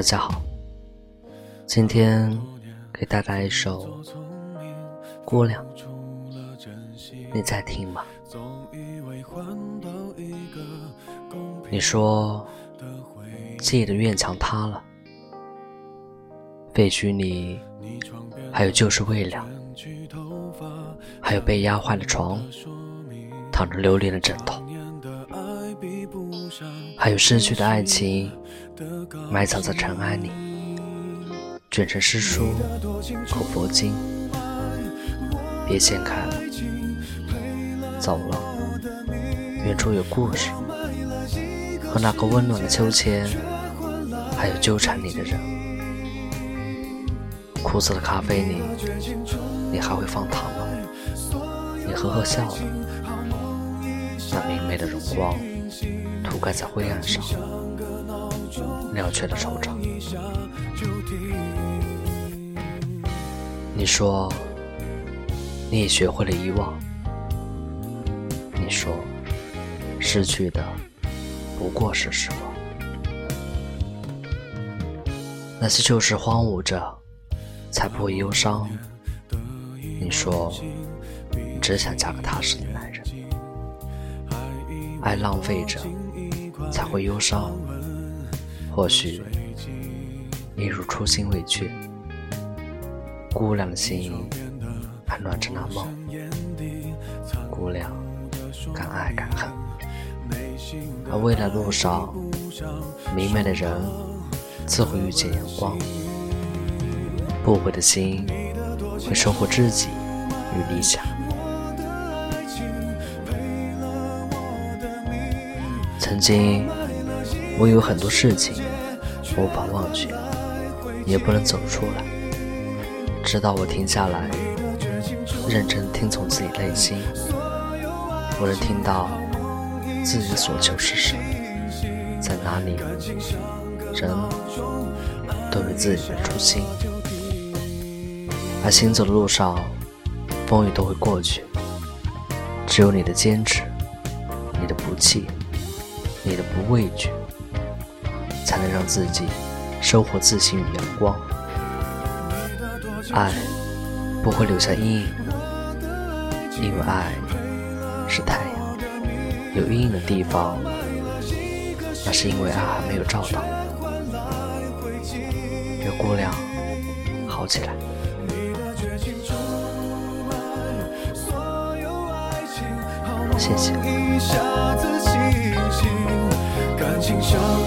大家好，今天给大家一首《姑娘》，你在听吗？你说自己的院墙塌了，废墟里还有旧时未了，还有被压坏的床，躺着流连的枕头。还有失去的爱情，埋藏在尘埃里，卷成诗书，口佛经。别掀开了，走了。远处有故事，和那个温暖的秋千，还有纠缠你的人。苦涩的咖啡里，你还会放糖吗？你呵呵笑了，那明媚的荣光。涂盖在灰暗上，了却的惆怅。你说，你也学会了遗忘。你说，失去的不过是时光。那些旧事荒芜着，才不会忧伤。你说，你只想嫁个踏实的男人。爱浪费着。才会忧伤，或许一如初心未却，姑娘的心还暖着那梦。姑娘敢爱敢恨，而未来路上明媚的人自会遇见阳光。不悔的心会收获知己与理想。曾经，我有很多事情无法忘却，也不能走出来。直到我停下来，认真听从自己内心，我能听到自己的所求是什么，在哪里。人都有自己的初心，而行走的路上，风雨都会过去。只有你的坚持，你的不弃。你的不畏惧，才能让自己收获自信与阳光。爱不会留下阴影，因为爱是太阳。有阴影的地方，那是因为爱还没有照到。月姑娘，好起来。谢谢。感情像